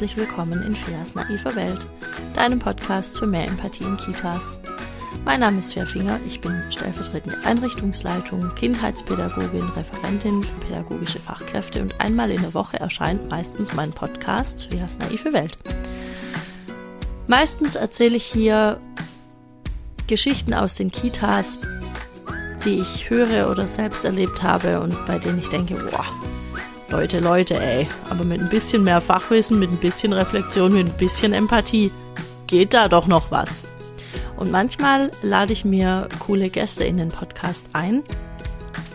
herzlich willkommen in Fias naiver Welt, deinem Podcast für mehr Empathie in Kitas. Mein Name ist Finger, ich bin stellvertretende Einrichtungsleitung, Kindheitspädagogin, Referentin für pädagogische Fachkräfte und einmal in der Woche erscheint meistens mein Podcast Fias naive Welt. Meistens erzähle ich hier Geschichten aus den Kitas, die ich höre oder selbst erlebt habe und bei denen ich denke, boah, Leute, Leute, ey, aber mit ein bisschen mehr Fachwissen, mit ein bisschen Reflexion, mit ein bisschen Empathie geht da doch noch was. Und manchmal lade ich mir coole Gäste in den Podcast ein.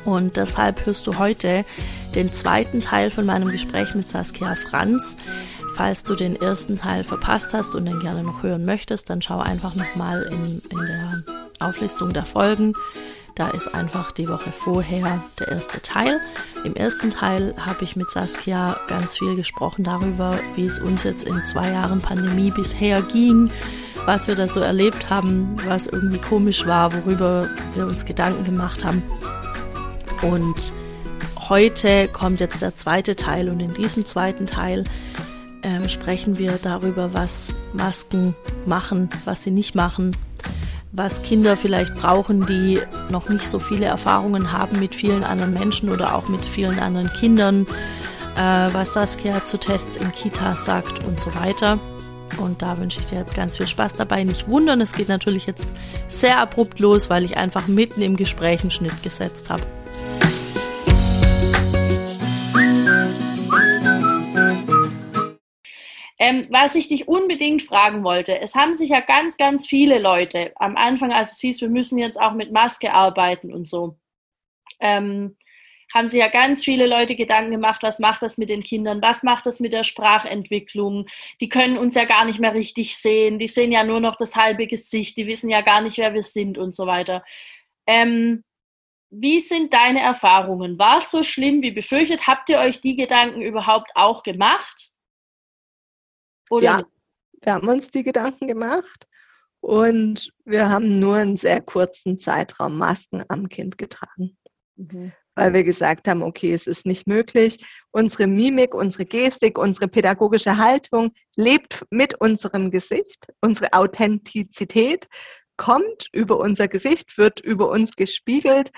Und deshalb hörst du heute den zweiten Teil von meinem Gespräch mit Saskia Franz. Falls du den ersten Teil verpasst hast und den gerne noch hören möchtest, dann schau einfach nochmal in, in der Auflistung der Folgen. Da ist einfach die Woche vorher der erste Teil. Im ersten Teil habe ich mit Saskia ganz viel gesprochen darüber, wie es uns jetzt in zwei Jahren Pandemie bisher ging, was wir da so erlebt haben, was irgendwie komisch war, worüber wir uns Gedanken gemacht haben. Und heute kommt jetzt der zweite Teil und in diesem zweiten Teil ähm, sprechen wir darüber, was Masken machen, was sie nicht machen, was Kinder vielleicht brauchen, die noch nicht so viele Erfahrungen haben mit vielen anderen Menschen oder auch mit vielen anderen Kindern, äh, was Saskia zu Tests in Kitas sagt und so weiter. Und da wünsche ich dir jetzt ganz viel Spaß dabei. Nicht wundern, es geht natürlich jetzt sehr abrupt los, weil ich einfach mitten im Gespräch einen Schnitt gesetzt habe. Ähm, was ich dich unbedingt fragen wollte, es haben sich ja ganz, ganz viele Leute am Anfang, als es hieß, wir müssen jetzt auch mit Maske arbeiten und so, ähm, haben sich ja ganz viele Leute Gedanken gemacht, was macht das mit den Kindern, was macht das mit der Sprachentwicklung. Die können uns ja gar nicht mehr richtig sehen, die sehen ja nur noch das halbe Gesicht, die wissen ja gar nicht, wer wir sind und so weiter. Ähm, wie sind deine Erfahrungen? War es so schlimm wie befürchtet? Habt ihr euch die Gedanken überhaupt auch gemacht? Oder ja, wir haben uns die Gedanken gemacht und wir haben nur einen sehr kurzen Zeitraum Masken am Kind getragen. Mhm. Weil wir gesagt haben, okay, es ist nicht möglich. Unsere Mimik, unsere Gestik, unsere pädagogische Haltung lebt mit unserem Gesicht. Unsere Authentizität kommt über unser Gesicht, wird über uns gespiegelt.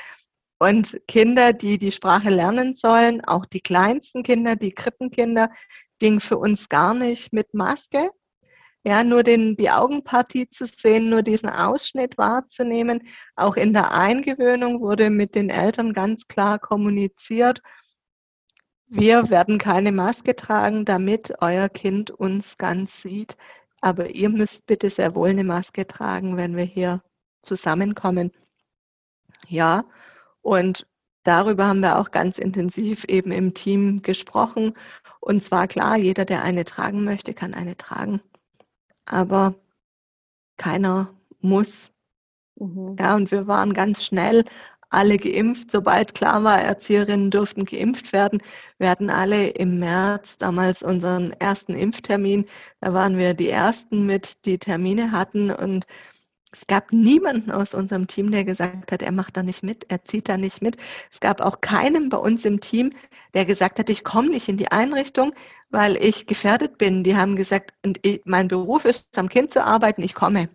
Und Kinder, die die Sprache lernen sollen, auch die kleinsten Kinder, die Krippenkinder, ging für uns gar nicht mit Maske. Ja, nur den, die Augenpartie zu sehen, nur diesen Ausschnitt wahrzunehmen. Auch in der Eingewöhnung wurde mit den Eltern ganz klar kommuniziert, wir werden keine Maske tragen, damit euer Kind uns ganz sieht. Aber ihr müsst bitte sehr wohl eine Maske tragen, wenn wir hier zusammenkommen. Ja, und darüber haben wir auch ganz intensiv eben im Team gesprochen. Und zwar klar, jeder, der eine tragen möchte, kann eine tragen. Aber keiner muss. Mhm. Ja, und wir waren ganz schnell alle geimpft. Sobald klar war, Erzieherinnen durften geimpft werden. Wir hatten alle im März damals unseren ersten Impftermin. Da waren wir die Ersten mit, die Termine hatten. Und es gab niemanden aus unserem Team, der gesagt hat, er macht da nicht mit, er zieht da nicht mit. Es gab auch keinen bei uns im Team, der gesagt hat, ich komme nicht in die Einrichtung, weil ich gefährdet bin. Die haben gesagt, ich, mein Beruf ist, am Kind zu arbeiten, ich komme.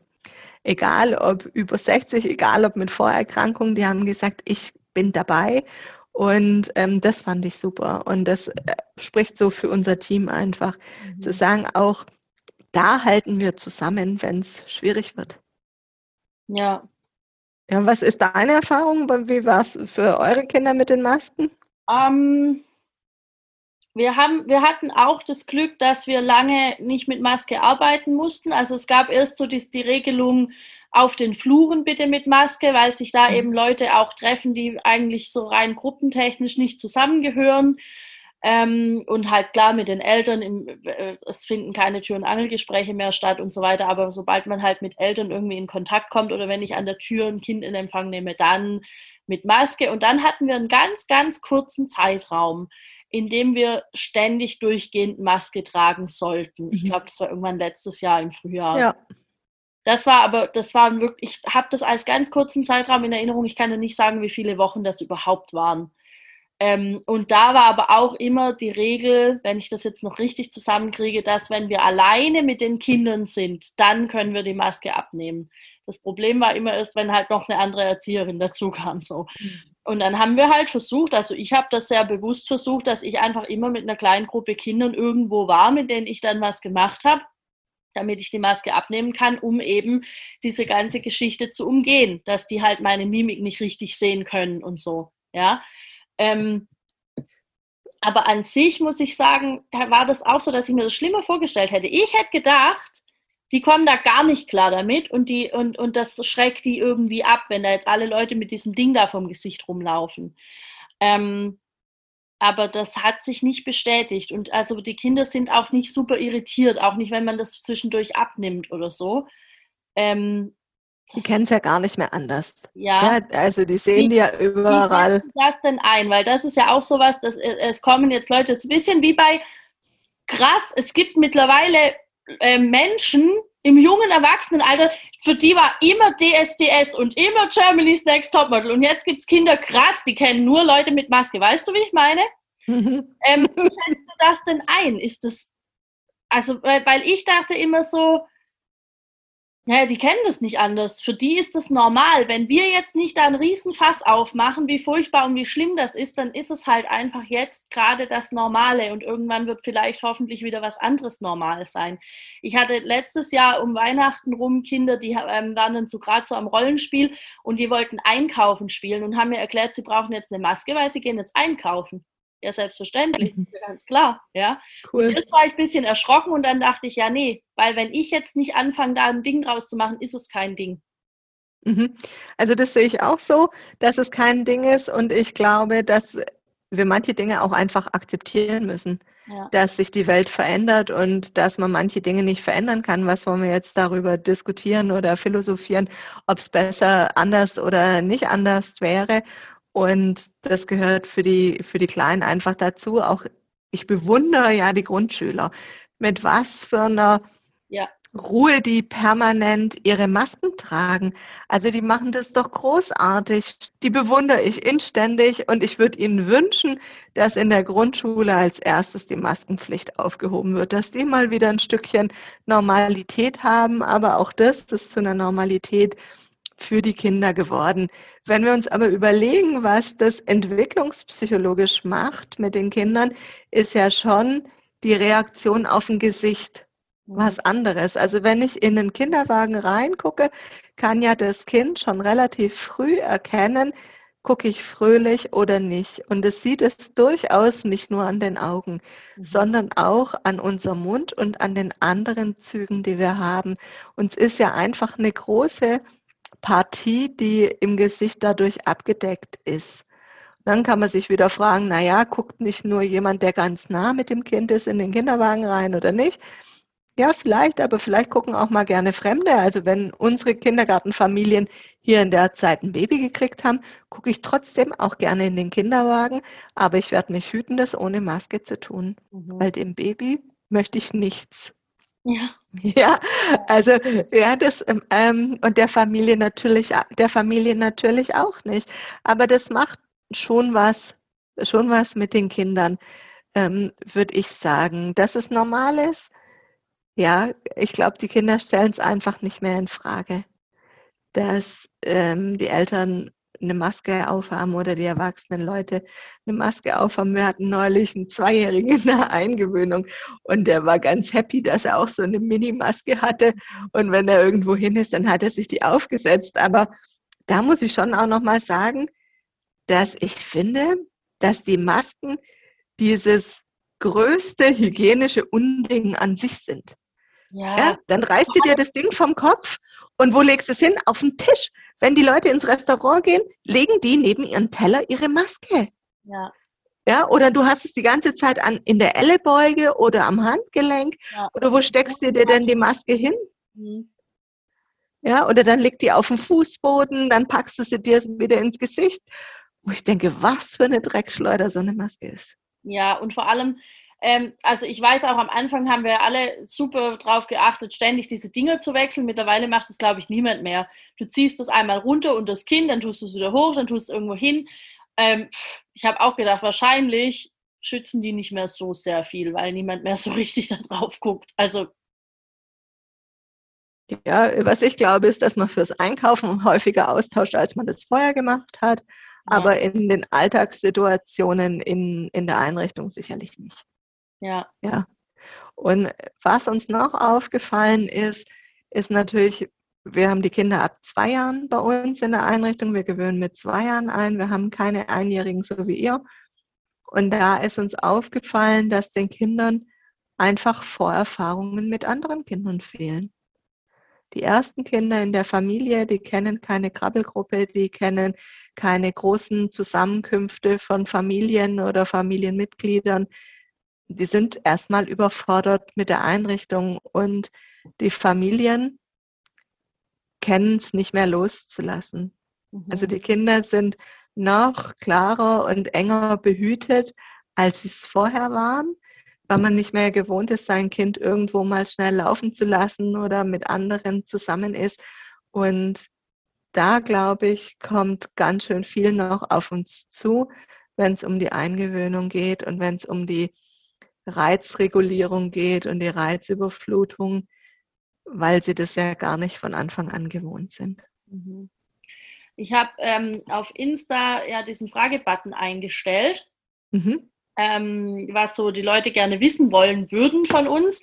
Egal ob über 60, egal ob mit Vorerkrankungen, die haben gesagt, ich bin dabei. Und ähm, das fand ich super. Und das äh, spricht so für unser Team einfach, mhm. zu sagen, auch da halten wir zusammen, wenn es schwierig wird. Ja. Ja, was ist deine Erfahrung? Wie war es für eure Kinder mit den Masken? Ähm, wir, haben, wir hatten auch das Glück, dass wir lange nicht mit Maske arbeiten mussten. Also es gab erst so die, die Regelung auf den Fluren bitte mit Maske, weil sich da mhm. eben Leute auch treffen, die eigentlich so rein gruppentechnisch nicht zusammengehören. Ähm, und halt klar mit den Eltern, im, äh, es finden keine Tür- und Angelgespräche mehr statt und so weiter, aber sobald man halt mit Eltern irgendwie in Kontakt kommt oder wenn ich an der Tür ein Kind in Empfang nehme, dann mit Maske. Und dann hatten wir einen ganz, ganz kurzen Zeitraum, in dem wir ständig durchgehend Maske tragen sollten. Mhm. Ich glaube, das war irgendwann letztes Jahr im Frühjahr. Ja. Das war aber, das war wirklich, ich habe das als ganz kurzen Zeitraum in Erinnerung. Ich kann ja nicht sagen, wie viele Wochen das überhaupt waren. Ähm, und da war aber auch immer die Regel, wenn ich das jetzt noch richtig zusammenkriege, dass wenn wir alleine mit den Kindern sind, dann können wir die Maske abnehmen. Das Problem war immer erst, wenn halt noch eine andere Erzieherin dazu kam. So. Mhm. Und dann haben wir halt versucht, also ich habe das sehr bewusst versucht, dass ich einfach immer mit einer kleinen Gruppe Kindern irgendwo war, mit denen ich dann was gemacht habe, damit ich die Maske abnehmen kann, um eben diese ganze Geschichte zu umgehen, dass die halt meine Mimik nicht richtig sehen können und so. Ja. Ähm, aber an sich muss ich sagen, war das auch so, dass ich mir das schlimmer vorgestellt hätte. Ich hätte gedacht, die kommen da gar nicht klar damit und, die, und, und das schreckt die irgendwie ab, wenn da jetzt alle Leute mit diesem Ding da vom Gesicht rumlaufen. Ähm, aber das hat sich nicht bestätigt. Und also die Kinder sind auch nicht super irritiert, auch nicht, wenn man das zwischendurch abnimmt oder so. Ähm, die kennen es ja gar nicht mehr anders. Ja. ja also die sehen wie, die ja überall. Wie das denn ein? Weil das ist ja auch sowas, dass äh, es kommen jetzt Leute, es ist ein bisschen wie bei krass, es gibt mittlerweile äh, Menschen im jungen Erwachsenenalter, für die war immer DSDS und immer Germany's Next Topmodel. Und jetzt gibt es Kinder, krass, die kennen nur Leute mit Maske. Weißt du, wie ich meine? ähm, wie schätzt du das denn ein? Ist das, also, weil, weil ich dachte immer so, ja, die kennen das nicht anders. Für die ist das normal. Wenn wir jetzt nicht da einen Riesenfass aufmachen, wie furchtbar und wie schlimm das ist, dann ist es halt einfach jetzt gerade das Normale und irgendwann wird vielleicht hoffentlich wieder was anderes normal sein. Ich hatte letztes Jahr um Weihnachten rum Kinder, die ähm, waren dann so gerade so am Rollenspiel und die wollten einkaufen spielen und haben mir erklärt, sie brauchen jetzt eine Maske, weil sie gehen jetzt einkaufen. Ja, selbstverständlich, mhm. ganz klar. Ja. Cool. Jetzt war ich ein bisschen erschrocken und dann dachte ich, ja, nee, weil wenn ich jetzt nicht anfange, da ein Ding draus zu machen, ist es kein Ding. Mhm. Also das sehe ich auch so, dass es kein Ding ist und ich glaube, dass wir manche Dinge auch einfach akzeptieren müssen, ja. dass sich die Welt verändert und dass man manche Dinge nicht verändern kann. Was wollen wir jetzt darüber diskutieren oder philosophieren, ob es besser anders oder nicht anders wäre? Und das gehört für die, für die Kleinen einfach dazu. Auch ich bewundere ja die Grundschüler. Mit was für einer ja. Ruhe die permanent ihre Masken tragen. Also die machen das doch großartig. Die bewundere ich inständig und ich würde ihnen wünschen, dass in der Grundschule als erstes die Maskenpflicht aufgehoben wird, dass die mal wieder ein Stückchen Normalität haben. Aber auch das ist zu einer Normalität für die Kinder geworden. Wenn wir uns aber überlegen, was das entwicklungspsychologisch macht mit den Kindern, ist ja schon die Reaktion auf ein Gesicht was anderes. Also wenn ich in den Kinderwagen reingucke, kann ja das Kind schon relativ früh erkennen, gucke ich fröhlich oder nicht. Und es sieht es durchaus nicht nur an den Augen, mhm. sondern auch an unserem Mund und an den anderen Zügen, die wir haben. Uns ist ja einfach eine große Partie, die im Gesicht dadurch abgedeckt ist. Dann kann man sich wieder fragen, naja, guckt nicht nur jemand, der ganz nah mit dem Kind ist, in den Kinderwagen rein oder nicht? Ja, vielleicht, aber vielleicht gucken auch mal gerne Fremde. Also wenn unsere Kindergartenfamilien hier in der Zeit ein Baby gekriegt haben, gucke ich trotzdem auch gerne in den Kinderwagen. Aber ich werde mich hüten, das ohne Maske zu tun, mhm. weil dem Baby möchte ich nichts. Ja. Ja, also ja, das ähm, ähm, und der Familie natürlich, der Familie natürlich auch nicht. Aber das macht schon was, schon was mit den Kindern, ähm, würde ich sagen. Dass es normal ist, ja, ich glaube, die Kinder stellen es einfach nicht mehr in Frage, dass ähm, die Eltern eine Maske aufhaben oder die erwachsenen Leute eine Maske aufhaben. Wir hatten neulich einen Zweijährigen in der Eingewöhnung und der war ganz happy, dass er auch so eine Mini-Maske hatte. Und wenn er irgendwo hin ist, dann hat er sich die aufgesetzt. Aber da muss ich schon auch nochmal sagen, dass ich finde, dass die Masken dieses größte hygienische Unding an sich sind. Ja. ja. dann reißt du dir das Ding vom Kopf und wo legst du es hin? Auf den Tisch. Wenn die Leute ins Restaurant gehen, legen die neben ihren Teller ihre Maske. Ja. Ja, oder du hast es die ganze Zeit an in der Ellebeuge oder am Handgelenk. Ja. Oder wo steckst du dir denn die Maske hin? Mhm. Ja, oder dann liegt die auf dem Fußboden, dann packst du sie dir wieder ins Gesicht. Wo ich denke, was für eine Dreckschleuder so eine Maske ist. Ja, und vor allem, ähm, also ich weiß auch, am Anfang haben wir alle super drauf geachtet, ständig diese Dinge zu wechseln. Mittlerweile macht es, glaube ich, niemand mehr. Du ziehst das einmal runter und das Kind, dann tust du es wieder hoch, dann tust du es irgendwo hin. ähm, ich habe auch gedacht, wahrscheinlich schützen die nicht mehr so sehr viel, weil niemand mehr so richtig da drauf guckt. Also ja, was ich glaube, ist, dass man fürs Einkaufen häufiger austauscht, als man das vorher gemacht hat. Ja. Aber in den Alltagssituationen in, in der Einrichtung sicherlich nicht. Ja. Ja. Und was uns noch aufgefallen ist, ist natürlich, wir haben die Kinder ab zwei Jahren bei uns in der Einrichtung. Wir gewöhnen mit zwei Jahren ein. Wir haben keine Einjährigen so wie ihr. Und da ist uns aufgefallen, dass den Kindern einfach Vorerfahrungen mit anderen Kindern fehlen. Die ersten Kinder in der Familie, die kennen keine Krabbelgruppe, die kennen keine großen Zusammenkünfte von Familien oder Familienmitgliedern. Die sind erstmal überfordert mit der Einrichtung und die Familien kennen es nicht mehr loszulassen. Mhm. Also die Kinder sind noch klarer und enger behütet, als sie es vorher waren weil man nicht mehr gewohnt ist, sein Kind irgendwo mal schnell laufen zu lassen oder mit anderen zusammen ist. Und da, glaube ich, kommt ganz schön viel noch auf uns zu, wenn es um die Eingewöhnung geht und wenn es um die Reizregulierung geht und die Reizüberflutung, weil sie das ja gar nicht von Anfang an gewohnt sind. Mhm. Ich habe ähm, auf Insta ja diesen Fragebutton eingestellt. Mhm ähm, was so die Leute gerne wissen wollen würden von uns.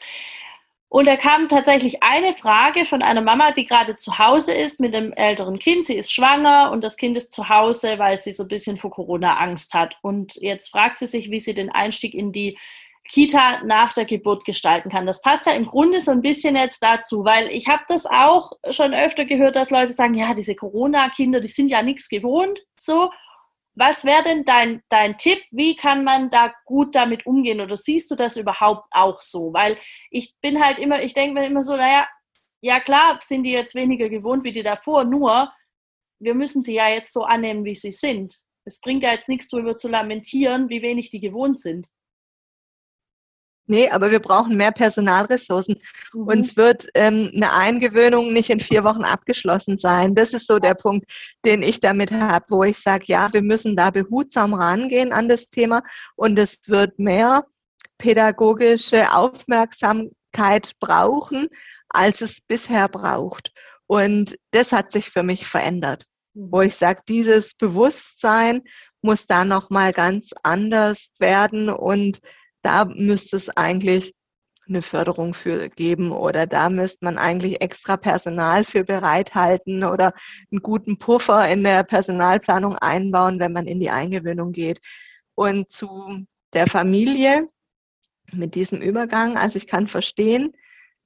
Und da kam tatsächlich eine Frage von einer Mama, die gerade zu Hause ist mit einem älteren Kind. Sie ist schwanger und das Kind ist zu Hause, weil sie so ein bisschen vor Corona Angst hat. Und jetzt fragt sie sich, wie sie den Einstieg in die Kita nach der Geburt gestalten kann. Das passt ja im Grunde so ein bisschen jetzt dazu, weil ich habe das auch schon öfter gehört, dass Leute sagen, ja, diese Corona-Kinder, die sind ja nichts gewohnt, so. Was wäre denn dein, dein Tipp? Wie kann man da gut damit umgehen? Oder siehst du das überhaupt auch so? Weil ich bin halt immer, ich denke mir immer so, naja, ja klar sind die jetzt weniger gewohnt wie die davor, nur wir müssen sie ja jetzt so annehmen, wie sie sind. Es bringt ja jetzt nichts darüber zu lamentieren, wie wenig die gewohnt sind. Nee, aber wir brauchen mehr Personalressourcen. Mhm. Uns wird ähm, eine Eingewöhnung nicht in vier Wochen abgeschlossen sein. Das ist so der Punkt, den ich damit habe, wo ich sage, ja, wir müssen da behutsam rangehen an das Thema und es wird mehr pädagogische Aufmerksamkeit brauchen, als es bisher braucht. Und das hat sich für mich verändert, mhm. wo ich sage, dieses Bewusstsein muss da nochmal ganz anders werden und da müsste es eigentlich eine Förderung für geben oder da müsste man eigentlich extra Personal für bereithalten oder einen guten Puffer in der Personalplanung einbauen, wenn man in die Eingewöhnung geht. Und zu der Familie mit diesem Übergang, also ich kann verstehen,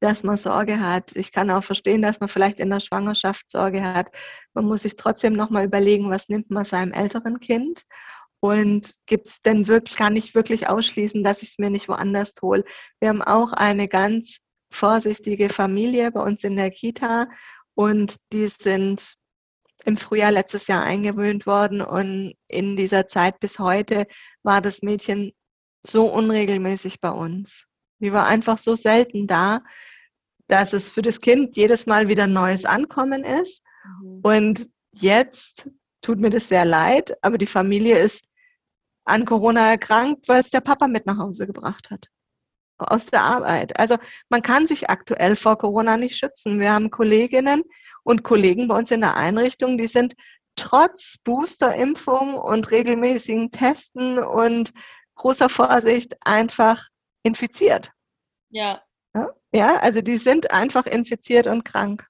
dass man Sorge hat. Ich kann auch verstehen, dass man vielleicht in der Schwangerschaft Sorge hat. Man muss sich trotzdem nochmal überlegen, was nimmt man seinem älteren Kind und gibt es denn wirklich, kann ich wirklich ausschließen, dass ich es mir nicht woanders hole. Wir haben auch eine ganz vorsichtige Familie bei uns in der Kita und die sind im Frühjahr letztes Jahr eingewöhnt worden und in dieser Zeit bis heute war das Mädchen so unregelmäßig bei uns. Die war einfach so selten da, dass es für das Kind jedes Mal wieder ein neues Ankommen ist. Mhm. Und jetzt tut mir das sehr leid, aber die Familie ist an Corona erkrankt, weil es der Papa mit nach Hause gebracht hat. Aus der Arbeit. Also man kann sich aktuell vor Corona nicht schützen. Wir haben Kolleginnen und Kollegen bei uns in der Einrichtung, die sind trotz Boosterimpfung und regelmäßigen Testen und großer Vorsicht einfach infiziert. Ja. Ja, also die sind einfach infiziert und krank.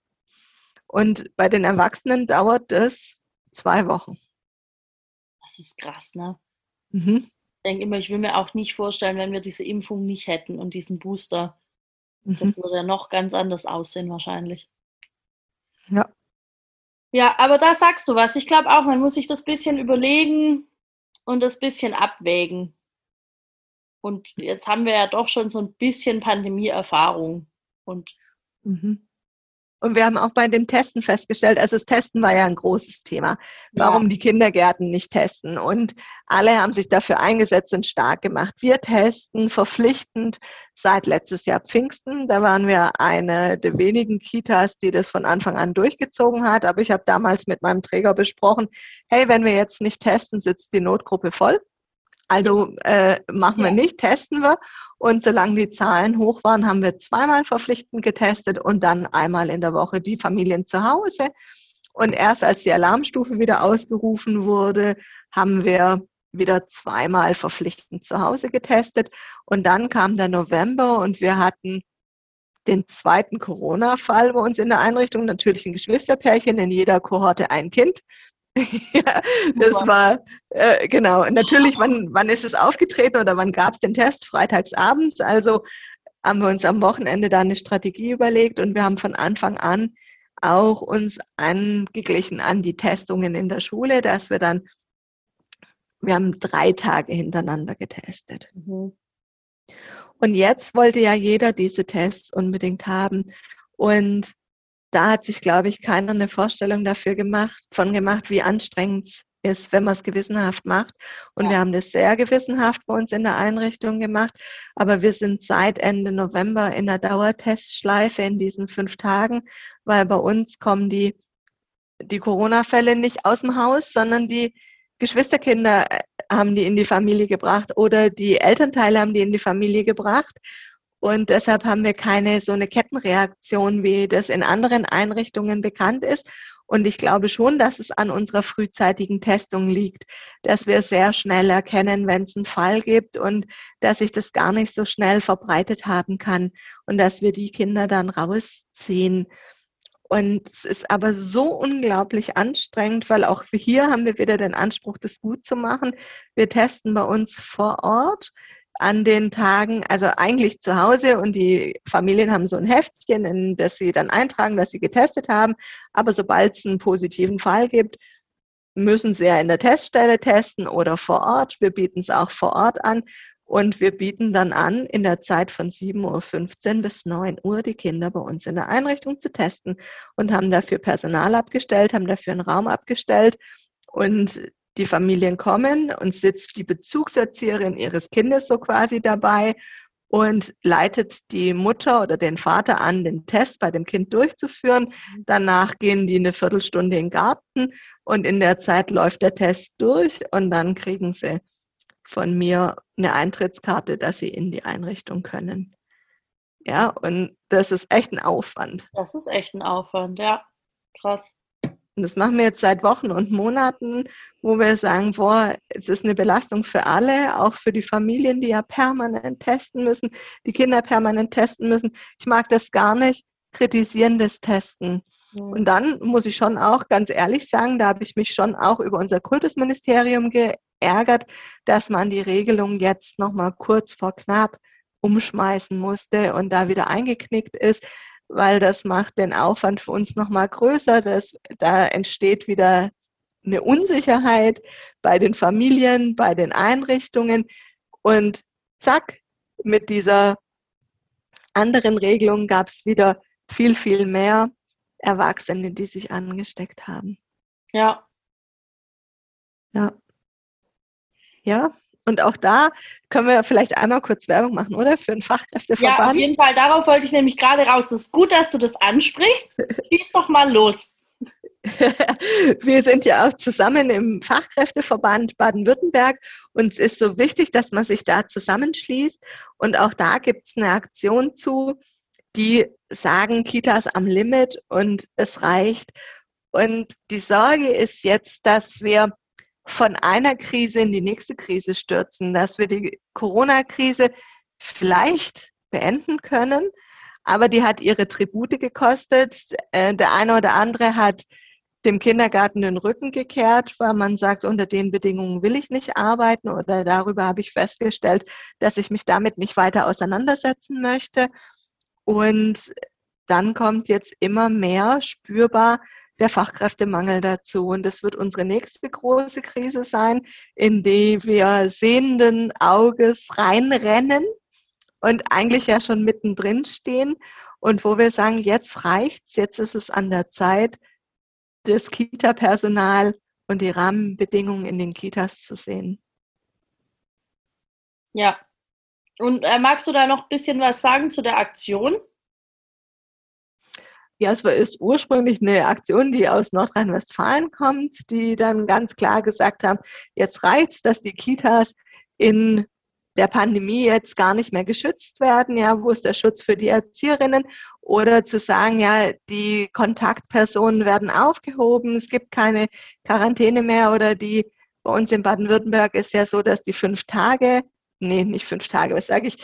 Und bei den Erwachsenen dauert es zwei Wochen. Das ist krass, ne? Mhm. Ich denke immer, ich will mir auch nicht vorstellen, wenn wir diese Impfung nicht hätten und diesen Booster. Mhm. Das würde ja noch ganz anders aussehen wahrscheinlich. Ja. Ja, aber da sagst du was. Ich glaube auch, man muss sich das bisschen überlegen und das bisschen abwägen. Und jetzt haben wir ja doch schon so ein bisschen Pandemieerfahrung. Und mhm. Und wir haben auch bei dem Testen festgestellt, also das Testen war ja ein großes Thema, warum ja. die Kindergärten nicht testen. Und alle haben sich dafür eingesetzt und stark gemacht. Wir testen verpflichtend seit letztes Jahr Pfingsten. Da waren wir eine der wenigen Kitas, die das von Anfang an durchgezogen hat. Aber ich habe damals mit meinem Träger besprochen, hey, wenn wir jetzt nicht testen, sitzt die Notgruppe voll. Also äh, machen wir nicht, testen wir. Und solange die Zahlen hoch waren, haben wir zweimal verpflichtend getestet und dann einmal in der Woche die Familien zu Hause. Und erst als die Alarmstufe wieder ausgerufen wurde, haben wir wieder zweimal verpflichtend zu Hause getestet. Und dann kam der November und wir hatten den zweiten Corona-Fall bei uns in der Einrichtung. Natürlich ein Geschwisterpärchen, in jeder Kohorte ein Kind. Ja, das war, äh, genau. Natürlich, wann, wann ist es aufgetreten oder wann gab es den Test? Freitags abends. Also haben wir uns am Wochenende da eine Strategie überlegt und wir haben von Anfang an auch uns angeglichen an die Testungen in der Schule, dass wir dann, wir haben drei Tage hintereinander getestet. Mhm. Und jetzt wollte ja jeder diese Tests unbedingt haben. Und da hat sich, glaube ich, keiner eine Vorstellung dafür gemacht, von gemacht, wie anstrengend es ist, wenn man es gewissenhaft macht. Und ja. wir haben das sehr gewissenhaft bei uns in der Einrichtung gemacht. Aber wir sind seit Ende November in der Dauertestschleife in diesen fünf Tagen, weil bei uns kommen die, die Corona-Fälle nicht aus dem Haus, sondern die Geschwisterkinder äh, haben die in die Familie gebracht oder die Elternteile haben die in die Familie gebracht. Und deshalb haben wir keine so eine Kettenreaktion, wie das in anderen Einrichtungen bekannt ist. Und ich glaube schon, dass es an unserer frühzeitigen Testung liegt, dass wir sehr schnell erkennen, wenn es einen Fall gibt und dass sich das gar nicht so schnell verbreitet haben kann und dass wir die Kinder dann rausziehen. Und es ist aber so unglaublich anstrengend, weil auch hier haben wir wieder den Anspruch, das gut zu machen. Wir testen bei uns vor Ort an den Tagen, also eigentlich zu Hause und die Familien haben so ein Heftchen, in das sie dann eintragen, dass sie getestet haben. Aber sobald es einen positiven Fall gibt, müssen sie ja in der Teststelle testen oder vor Ort. Wir bieten es auch vor Ort an. Und wir bieten dann an, in der Zeit von 7.15 Uhr bis 9 Uhr die Kinder bei uns in der Einrichtung zu testen und haben dafür Personal abgestellt, haben dafür einen Raum abgestellt. Und die Familien kommen und sitzt die Bezugserzieherin ihres Kindes so quasi dabei und leitet die Mutter oder den Vater an, den Test bei dem Kind durchzuführen. Danach gehen die eine Viertelstunde in den Garten und in der Zeit läuft der Test durch und dann kriegen sie von mir eine Eintrittskarte, dass sie in die Einrichtung können. Ja, und das ist echt ein Aufwand. Das ist echt ein Aufwand, ja. Krass. Und das machen wir jetzt seit Wochen und Monaten, wo wir sagen, boah, es ist eine Belastung für alle, auch für die Familien, die ja permanent testen müssen, die Kinder permanent testen müssen. Ich mag das gar nicht, kritisierendes Testen. Mhm. Und dann muss ich schon auch ganz ehrlich sagen, da habe ich mich schon auch über unser Kultusministerium geärgert, dass man die Regelung jetzt nochmal kurz vor knapp umschmeißen musste und da wieder eingeknickt ist weil das macht den Aufwand für uns nochmal größer. Das, da entsteht wieder eine Unsicherheit bei den Familien, bei den Einrichtungen. Und zack, mit dieser anderen Regelung gab es wieder viel, viel mehr Erwachsene, die sich angesteckt haben. Ja. Ja. Ja, und auch da können wir vielleicht einmal kurz Werbung machen, oder? Für einen Fachkräfteverband. Ja, auf jeden Fall. Darauf wollte ich nämlich gerade raus. Es ist gut, dass du das ansprichst. Schieß doch mal los. wir sind ja auch zusammen im Fachkräfteverband Baden-Württemberg und es ist so wichtig, dass man sich da zusammenschließt. Und auch da gibt es eine Aktion zu, die sagen, Kitas am Limit und es reicht. Und die Sorge ist jetzt, dass wir von einer Krise in die nächste Krise stürzen, dass wir die Corona-Krise vielleicht beenden können, aber die hat ihre Tribute gekostet. Äh, der eine oder andere hat dem Kindergarten den Rücken gekehrt, weil man sagt, unter den Bedingungen will ich nicht arbeiten oder darüber habe ich festgestellt, dass ich mich damit nicht weiter auseinandersetzen möchte. Und dann kommt jetzt immer mehr spürbar der Fachkräftemangel dazu. Und das wird unsere nächste große Krise sein, in die wir sehenden Auges reinrennen. und eigentlich ja schon mittendrin stehen und wo wir sagen, jetzt reicht's, jetzt ist es an der Zeit, das Kita-Personal und die Rahmenbedingungen in den Kitas zu sehen. Ja. Und äh, magst du da noch ein bisschen was sagen zu der Aktion? Ja, es ist ursprünglich eine Aktion, die aus Nordrhein-Westfalen kommt, die dann ganz klar gesagt haben, jetzt reicht's, dass die Kitas in der Pandemie jetzt gar nicht mehr geschützt werden, ja, wo ist der Schutz für die Erzieherinnen? Oder zu sagen, ja, die Kontaktpersonen werden aufgehoben, es gibt keine Quarantäne mehr oder die bei uns in Baden-Württemberg ist ja so, dass die fünf Tage, nee, nicht fünf Tage, was sage ich,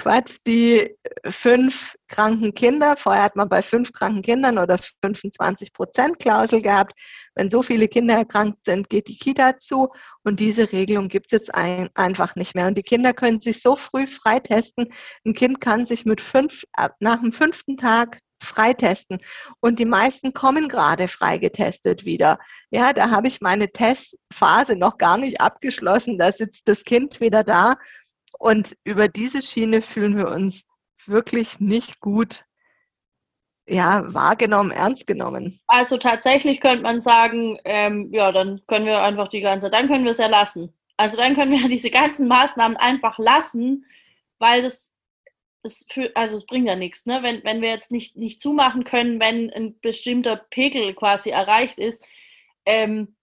Quatsch, die fünf kranken Kinder, vorher hat man bei fünf kranken Kindern oder 25 Prozent Klausel gehabt. Wenn so viele Kinder erkrankt sind, geht die Kita zu und diese Regelung gibt es jetzt ein, einfach nicht mehr. Und die Kinder können sich so früh freitesten. Ein Kind kann sich mit fünf, nach dem fünften Tag freitesten. Und die meisten kommen gerade freigetestet wieder. Ja, da habe ich meine Testphase noch gar nicht abgeschlossen. Da sitzt das Kind wieder da und über diese Schiene fühlen wir uns wirklich nicht gut ja, wahrgenommen, ernst genommen. Also tatsächlich könnte man sagen, ähm, ja, dann können wir einfach die ganze, dann können wir es ja lassen. Also dann können wir diese ganzen Maßnahmen einfach lassen, weil das, das für, also es bringt ja nichts, ne? Wenn, wenn wir jetzt nicht, nicht zumachen können, wenn ein bestimmter Pegel quasi erreicht ist, ähm,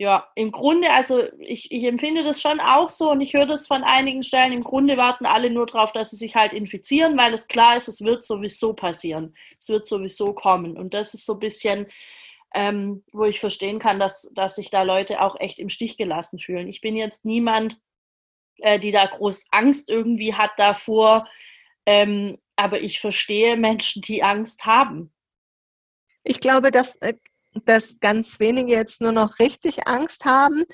ja, im Grunde, also ich, ich empfinde das schon auch so und ich höre das von einigen Stellen. Im Grunde warten alle nur darauf, dass sie sich halt infizieren, weil es klar ist, es wird sowieso passieren. Es wird sowieso kommen. Und das ist so ein bisschen, ähm, wo ich verstehen kann, dass, dass sich da Leute auch echt im Stich gelassen fühlen. Ich bin jetzt niemand, äh, die da groß Angst irgendwie hat davor, ähm, aber ich verstehe Menschen, die Angst haben. Ich glaube, dass äh, dass ganz wenige jetzt nur noch richtig Angst haben,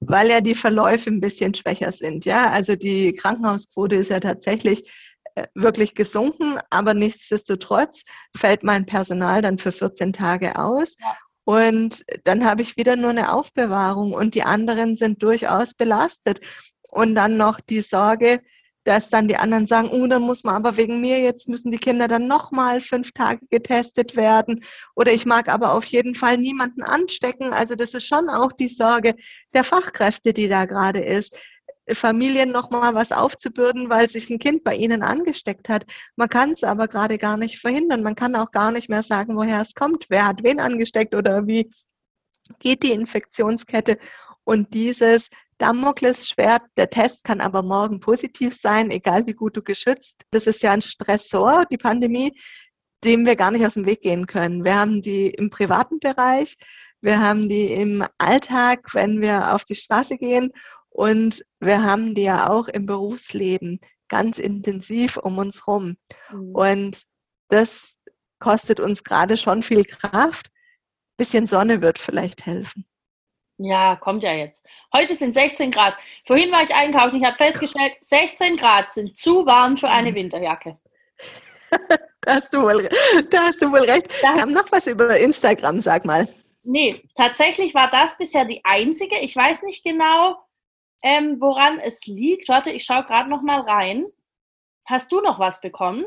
weil ja die Verläufe ein bisschen schwächer sind. Ja, also die Krankenhausquote ist ja tatsächlich äh, wirklich gesunken, aber nichtsdestotrotz fällt mein Personal dann für 14 Tage aus. Ja. Und dann habe ich wieder nur eine Aufbewahrung und die anderen sind durchaus belastet. Und dann noch die Sorge, dass dann die anderen sagen, oh, dann muss man aber wegen mir, jetzt müssen die Kinder dann nochmal fünf Tage getestet werden. Oder ich mag aber auf jeden Fall niemanden anstecken. Also das ist schon auch die Sorge der Fachkräfte, die da gerade ist. Familien nochmal was aufzubürden, weil sich ein Kind bei ihnen angesteckt hat. Man kann es aber gerade gar nicht verhindern. Man kann auch gar nicht mehr sagen, woher es kommt, wer hat wen angesteckt oder wie geht die Infektionskette. Und dieses, Damoklesschwert. Der Test kann aber morgen positiv sein, egal wie gut du geschützt. Das ist ja ein Stressor, die Pandemie, dem wir gar nicht aus dem Weg gehen können. Wir haben die im privaten Bereich, wir haben die im Alltag, wenn wir auf die Straße gehen und wir haben die ja auch im Berufsleben ganz intensiv um uns rum. Mhm. Und das kostet uns gerade schon viel Kraft. Ein bisschen Sonne wird vielleicht helfen. Ja, kommt ja jetzt. Heute sind 16 Grad. Vorhin war ich einkaufen. Ich habe festgestellt, 16 Grad sind zu warm für eine Winterjacke. da, hast du wohl, da hast du wohl recht. Das Kam noch was über Instagram, sag mal. Nee, tatsächlich war das bisher die einzige. Ich weiß nicht genau, ähm, woran es liegt. Warte, ich schaue gerade noch mal rein. Hast du noch was bekommen?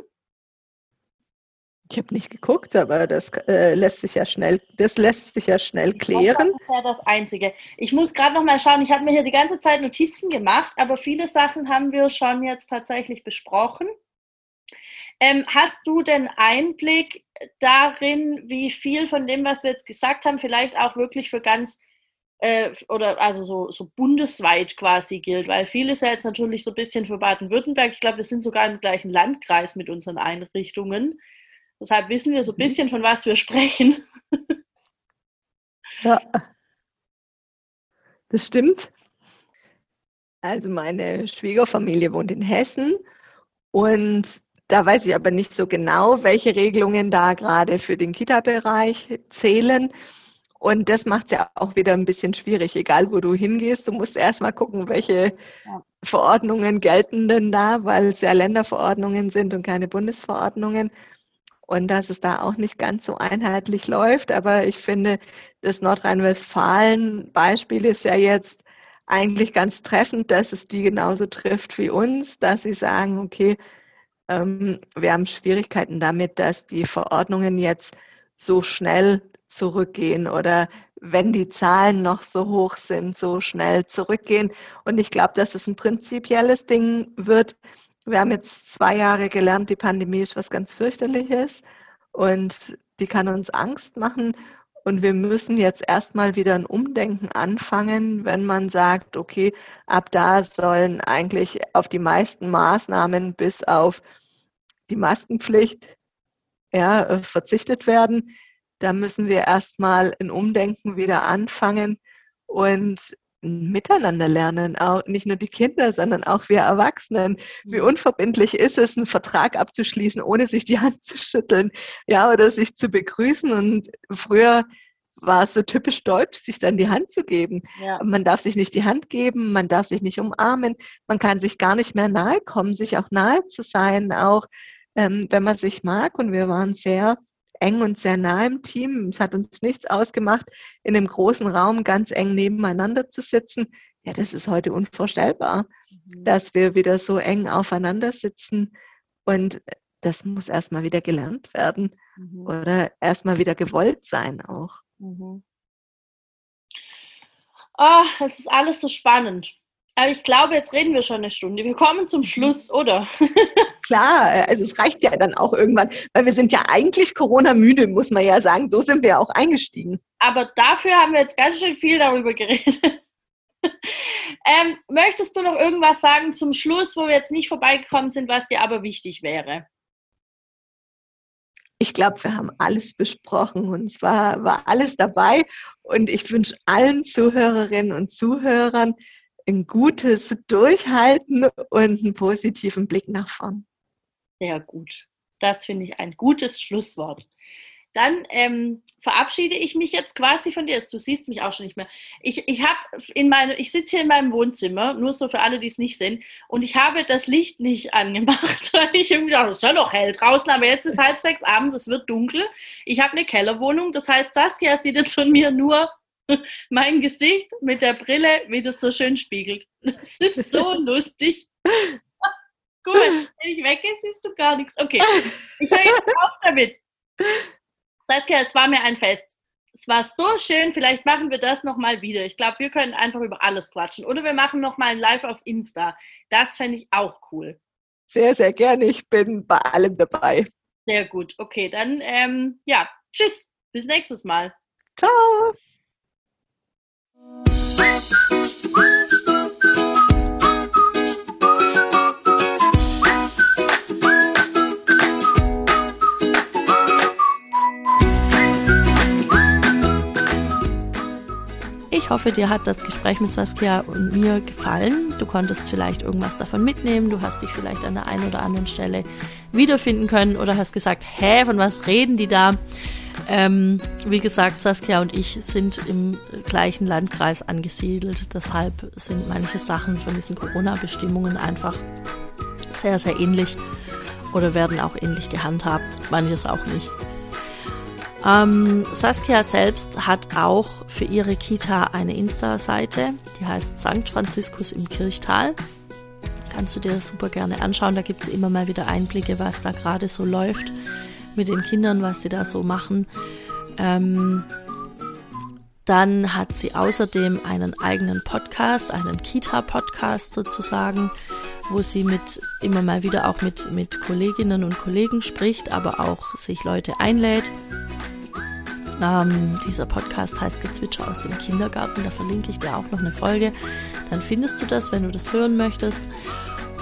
Ich habe nicht geguckt, aber das äh, lässt sich ja schnell, das lässt sich ja schnell klären. Das ist ja das Einzige. Ich muss gerade noch mal schauen. Ich habe mir hier die ganze Zeit Notizen gemacht, aber viele Sachen haben wir schon jetzt tatsächlich besprochen. Ähm, hast du denn Einblick darin, wie viel von dem, was wir jetzt gesagt haben, vielleicht auch wirklich für ganz äh, oder also so, so bundesweit quasi gilt? Weil vieles ja jetzt natürlich so ein bisschen für Baden-Württemberg. Ich glaube, wir sind sogar im gleichen Landkreis mit unseren Einrichtungen. Deshalb wissen wir so ein mhm. bisschen, von was wir sprechen. Ja, das stimmt. Also meine Schwiegerfamilie wohnt in Hessen und da weiß ich aber nicht so genau, welche Regelungen da gerade für den Kita-Bereich zählen. Und das macht es ja auch wieder ein bisschen schwierig, egal wo du hingehst. Du musst erstmal gucken, welche ja. Verordnungen gelten denn da, weil es ja Länderverordnungen sind und keine Bundesverordnungen und dass es da auch nicht ganz so einheitlich läuft. Aber ich finde, das Nordrhein-Westfalen-Beispiel ist ja jetzt eigentlich ganz treffend, dass es die genauso trifft wie uns, dass sie sagen, okay, ähm, wir haben Schwierigkeiten damit, dass die Verordnungen jetzt so schnell zurückgehen oder wenn die Zahlen noch so hoch sind, so schnell zurückgehen. Und ich glaube, dass es ein prinzipielles Ding wird. Wir haben jetzt zwei Jahre gelernt, die Pandemie ist was ganz fürchterliches und die kann uns Angst machen. Und wir müssen jetzt erstmal wieder ein Umdenken anfangen, wenn man sagt, okay, ab da sollen eigentlich auf die meisten Maßnahmen bis auf die Maskenpflicht ja, verzichtet werden. Da müssen wir erstmal ein Umdenken wieder anfangen und miteinander lernen, auch nicht nur die Kinder, sondern auch wir Erwachsenen. Wie mhm. unverbindlich ist es, einen Vertrag abzuschließen, ohne sich die Hand zu schütteln, ja, oder sich zu begrüßen. Und früher war es so typisch deutsch, sich dann die Hand zu geben. Ja. Man darf sich nicht die Hand geben, man darf sich nicht umarmen, man kann sich gar nicht mehr nahe kommen, sich auch nahe zu sein, auch ähm, wenn man sich mag. Und wir waren sehr eng und sehr nah im Team. Es hat uns nichts ausgemacht, in einem großen Raum ganz eng nebeneinander zu sitzen. Ja, das ist heute unvorstellbar, mhm. dass wir wieder so eng aufeinander sitzen. Und das muss erstmal wieder gelernt werden mhm. oder erstmal wieder gewollt sein auch. Mhm. Oh, es ist alles so spannend. Aber ich glaube, jetzt reden wir schon eine Stunde. Wir kommen zum. Schluss, oder? Klar, also es reicht ja dann auch irgendwann, weil wir sind ja eigentlich Corona-müde, muss man ja sagen. So sind wir auch eingestiegen. Aber dafür haben wir jetzt ganz schön viel darüber geredet. ähm, möchtest du noch irgendwas sagen zum Schluss, wo wir jetzt nicht vorbeigekommen sind, was dir aber wichtig wäre? Ich glaube, wir haben alles besprochen und zwar war alles dabei. Und ich wünsche allen Zuhörerinnen und Zuhörern, ein gutes Durchhalten und einen positiven Blick nach vorn. Sehr gut. Das finde ich ein gutes Schlusswort. Dann ähm, verabschiede ich mich jetzt quasi von dir. Du siehst mich auch schon nicht mehr. Ich, ich habe in meine, ich sitze hier in meinem Wohnzimmer, nur so für alle, die es nicht sehen, und ich habe das Licht nicht angemacht, weil ich irgendwie dachte, es ist ja noch hell draußen, aber jetzt ist halb sechs abends, es wird dunkel. Ich habe eine Kellerwohnung, das heißt, Saskia sieht jetzt von mir nur mein Gesicht mit der Brille, wie das so schön spiegelt. Das ist so lustig. Gut, wenn ich weggehe, siehst du gar nichts. Okay, ich höre jetzt auf damit. Saskia, es war mir ein Fest. Es war so schön, vielleicht machen wir das nochmal wieder. Ich glaube, wir können einfach über alles quatschen. Oder wir machen nochmal ein Live auf Insta. Das fände ich auch cool. Sehr, sehr gerne. Ich bin bei allem dabei. Sehr gut. Okay, dann ähm, ja, tschüss. Bis nächstes Mal. Ciao. Ich hoffe, dir hat das Gespräch mit Saskia und mir gefallen. Du konntest vielleicht irgendwas davon mitnehmen. Du hast dich vielleicht an der einen oder anderen Stelle wiederfinden können oder hast gesagt, hä, von was reden die da? Ähm, wie gesagt, Saskia und ich sind im gleichen Landkreis angesiedelt. Deshalb sind manche Sachen von diesen Corona-Bestimmungen einfach sehr, sehr ähnlich oder werden auch ähnlich gehandhabt. Manches auch nicht. Ähm, Saskia selbst hat auch für ihre Kita eine Insta-Seite, die heißt St. Franziskus im Kirchtal. Kannst du dir super gerne anschauen. Da gibt es immer mal wieder Einblicke, was da gerade so läuft mit den Kindern, was sie da so machen. Ähm, dann hat sie außerdem einen eigenen Podcast, einen Kita-Podcast sozusagen, wo sie mit immer mal wieder auch mit, mit Kolleginnen und Kollegen spricht, aber auch sich Leute einlädt. Ähm, dieser Podcast heißt Gezwitscher aus dem Kindergarten, da verlinke ich dir auch noch eine Folge. Dann findest du das, wenn du das hören möchtest.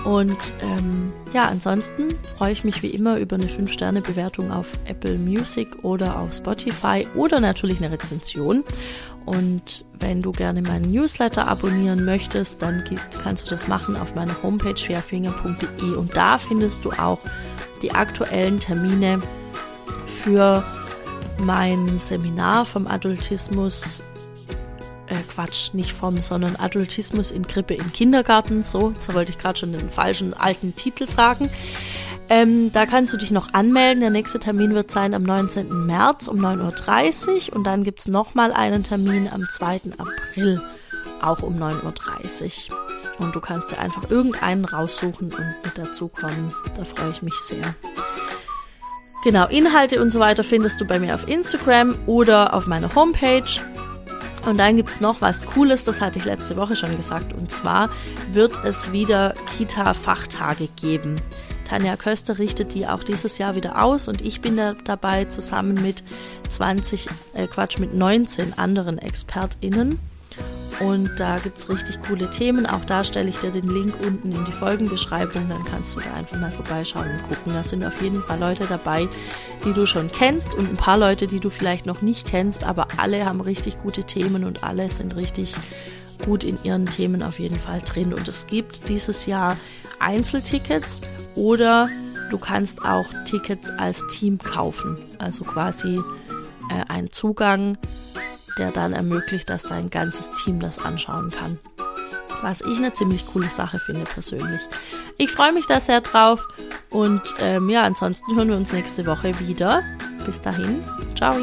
Und ähm, ja, ansonsten freue ich mich wie immer über eine 5-Sterne-Bewertung auf Apple Music oder auf Spotify oder natürlich eine Rezension. Und wenn du gerne meinen Newsletter abonnieren möchtest, dann kannst du das machen auf meiner Homepage schwerfinger.de und da findest du auch die aktuellen Termine für mein Seminar vom Adultismus Quatsch, nicht vom, sondern Adultismus in Krippe im Kindergarten. So, jetzt wollte ich gerade schon den falschen alten Titel sagen. Ähm, da kannst du dich noch anmelden. Der nächste Termin wird sein am 19. März um 9.30 Uhr und dann gibt es nochmal einen Termin am 2. April auch um 9.30 Uhr. Und du kannst dir einfach irgendeinen raussuchen und mit dazukommen. Da freue ich mich sehr. Genau, Inhalte und so weiter findest du bei mir auf Instagram oder auf meiner Homepage. Und dann gibt es noch was Cooles, das hatte ich letzte Woche schon gesagt. Und zwar wird es wieder Kita-Fachtage geben. Tanja Köster richtet die auch dieses Jahr wieder aus und ich bin da dabei zusammen mit 20, äh Quatsch, mit 19 anderen ExpertInnen. Und da gibt es richtig coole Themen. Auch da stelle ich dir den Link unten in die Folgenbeschreibung. Dann kannst du da einfach mal vorbeischauen und gucken. Da sind auf jeden Fall Leute dabei, die du schon kennst und ein paar Leute, die du vielleicht noch nicht kennst. Aber alle haben richtig gute Themen und alle sind richtig gut in ihren Themen auf jeden Fall drin. Und es gibt dieses Jahr Einzeltickets oder du kannst auch Tickets als Team kaufen. Also quasi äh, ein Zugang der dann ermöglicht, dass sein ganzes Team das anschauen kann. Was ich eine ziemlich coole Sache finde persönlich. Ich freue mich da sehr drauf und ähm, ja, ansonsten hören wir uns nächste Woche wieder. Bis dahin, ciao.